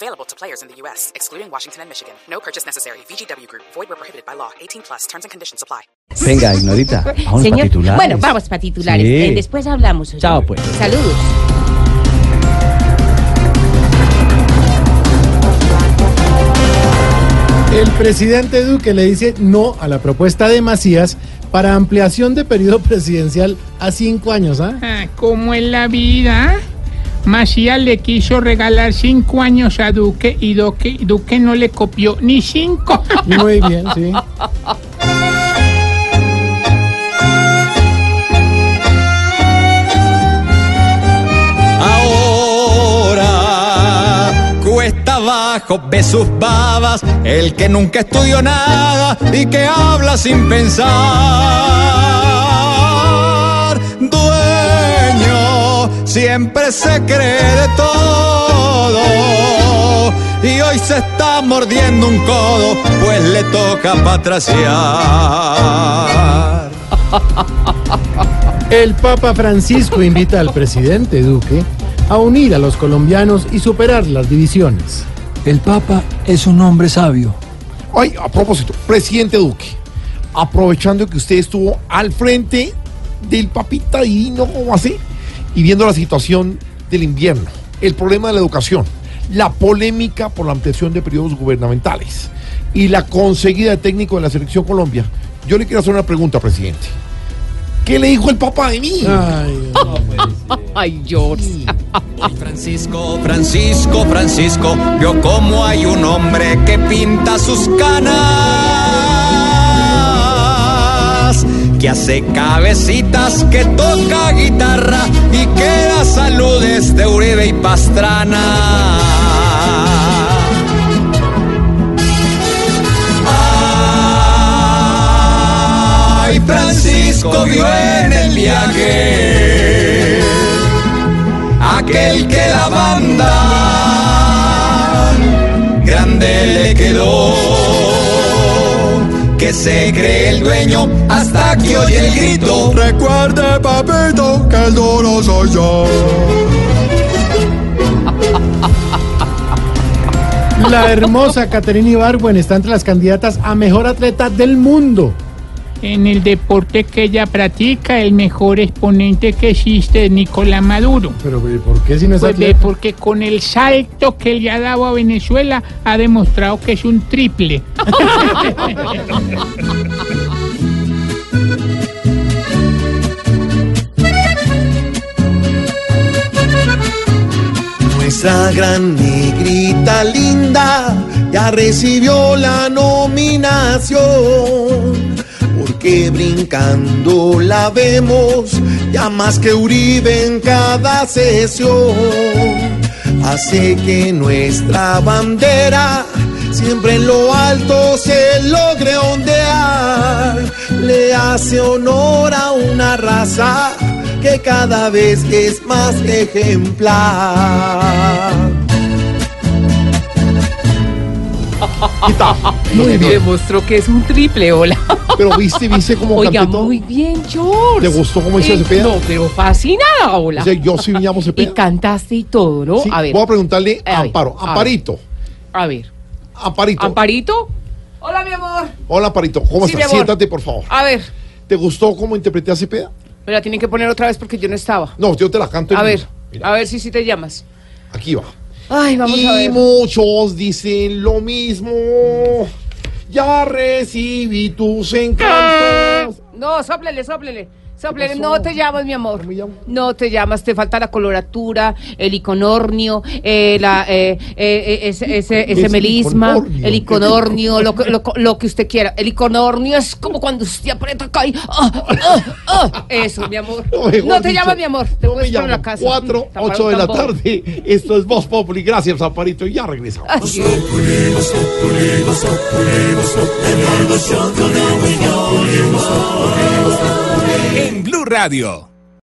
Available to players in the U.S., excluding Washington and Michigan. No purchase necessary. VGW Group. Void where prohibited by law. 18 plus. Terms and conditions apply. Venga, Ignorita, vamos Señor, para titulares. bueno, vamos para titulares. Sí. Eh, después hablamos. oye. Chao, pues. Saludos. El presidente Duque le dice no a la propuesta de Macías para ampliación de periodo presidencial a cinco años. ¿ah? Ah, ¿Cómo es la vida? Macías le quiso regalar cinco años a Duque y Duque, Duque no le copió ni cinco. Muy bien, sí. Ahora cuesta abajo, ve sus babas, el que nunca estudió nada y que habla sin pensar. Siempre se cree de todo y hoy se está mordiendo un codo, pues le toca patraciar. El Papa Francisco invita al presidente Duque a unir a los colombianos y superar las divisiones. El Papa es un hombre sabio. Ay, a propósito, presidente Duque, aprovechando que usted estuvo al frente del papita divino, como así, y viendo la situación del invierno, el problema de la educación, la polémica por la ampliación de periodos gubernamentales y la conseguida de técnico de la selección Colombia, yo le quiero hacer una pregunta, presidente. ¿Qué le dijo el papá de mí? Ay, Ay, George. Francisco, Francisco, Francisco, vio cómo hay un hombre que pinta sus canas, que hace cabecitas, que toca guitarra y que da saludes de Uribe y Pastrana. Ay, Francisco vio en el viaje aquel que la banda grande le quedó, que se cree el dueño hasta que oye el grito. Recuerde, papito, que el duro soy yo. La hermosa Caterina Ibargüen está entre las candidatas a mejor atleta del mundo. En el deporte que ella practica, el mejor exponente que existe es Nicolás Maduro. Pero ¿y ¿por qué si no es Pues porque con el salto que le ha dado a Venezuela ha demostrado que es un triple. Nuestra gran negrita linda ya recibió la nominación, porque brincando la vemos ya más que Uribe en cada sesión. Hace que nuestra bandera siempre en lo alto se logre ondear. Le hace honor a una raza que cada vez es más ejemplar. Muy bien. Demostró que es un triple, hola. Pero viste, viste cómo Oiga, canté todo? muy bien, George. ¿Te gustó cómo hizo Eh, Cepeda? No, pero fascinada, hola. O sea, yo sí me llamo Y Cepeda. cantaste y todo, ¿no? Sí, a ver, Voy a preguntarle a A Amparo. a ver. Amparito. a ver. Amparito. ¿Amparito? Hola, mi amor. Hola, Amparito. ¿Cómo Sí, estás? Siéntate, por favor. A ver, ¿Te gustó cómo interpreté a Cepeda? me la tienen que poner otra vez porque yo no estaba. No, yo te la canto. A ver. Mira, a ver si sí te llamas. aquí va. Ay, vamos y a ver. muchos dicen lo mismo. Ya recibí tus encantos. No, sóplele, sóplele. Sóplele. pasó? No te llamas, mi amor. ¿Cómo me llamo? No te llamas, te falta la coloratura, el iconornio, eh, la, eh, eh, eh, ese, ese, ese Es melisma, iconornio. el iconornio, lo, que- lo, lo que usted quiera. El iconornio es como cuando usted aprieta acá y... ah, ah, ah. Eso, mi amor. No te llamas, mi amor. Te no voy a me la casa. 4, Tapar 8 un de la tarde. Esto es Voz Populi. Gracias, Amparito. Y ya regresamos. Ay, en Blue Radio.